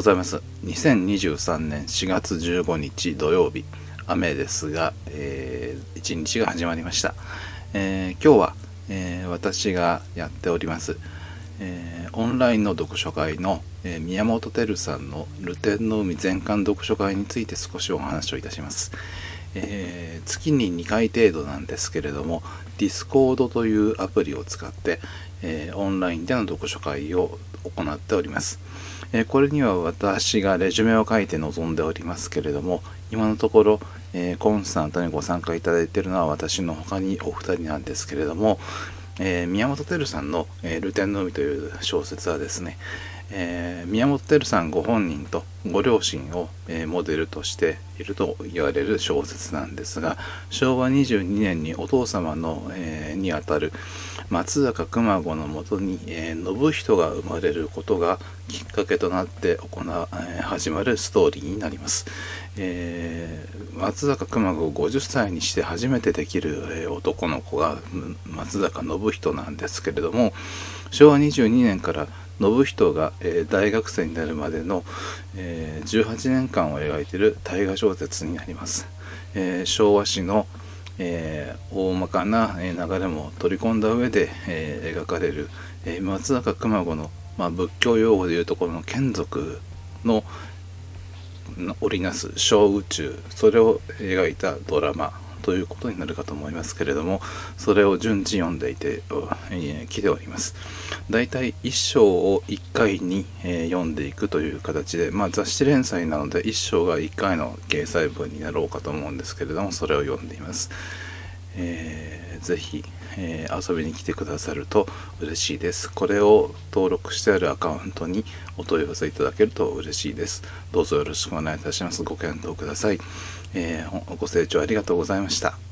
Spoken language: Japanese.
ございます。2023年4月15日土曜日、雨ですが、えー、一日が始まりました。えー、今日は、えー、私がやっております、えー、オンラインの読書会の、えー、宮本照さんのルテンの海全巻読書会について少しお話をいたします。えー、月に2回程度なんですけれども Discord というアプリを使って、えー、オンラインでの読書会を行っております。えこれには私がレジュメを書いて臨んでおりますけれども、今のところ、えコンスタントにご参加いただいているのは私の他にお二人なんですけれども、え宮本照さんの、えルテンの海という小説はですね、え、宮本照さんご本人とご両親を、え、モデルとしていると言われる小説なんですが昭和22年にお父様の、えー、にあたる松坂熊子のもとに、えー、信人が生まれることがきっかけとなって行、え、始まるストーリーになります、えー、松坂熊子50歳にして初めてできる、え、男の子が松坂信人なんですけれども昭和22年から信人が、えー、大学生になるまでの、えー、18年間を描いている大河小説になります。えー、昭和史の、え大まかな流れも取り込んだ上で、え描かれる、え松坂熊子の、まあ、仏教用語でいうところの眷属の織りなす小宇宙それを描いたドラマということになるかと思いますけれどもそれを順次読んでいて、えー、来ております。だいたい1章を1回に、えー、読んでいくという形で、まあ、雑誌連載なので1章が1回の掲載文になろうかと思うんですけれどもそれを読んでいます、えー、ぜひ、えー、遊びに来てくださると嬉しいです。これを登録してあるアカウントにお問い合わせいただけると嬉しいです。どうぞよろしくお願いいたします。ご検討ください。えー、ご清聴ありがとうございました。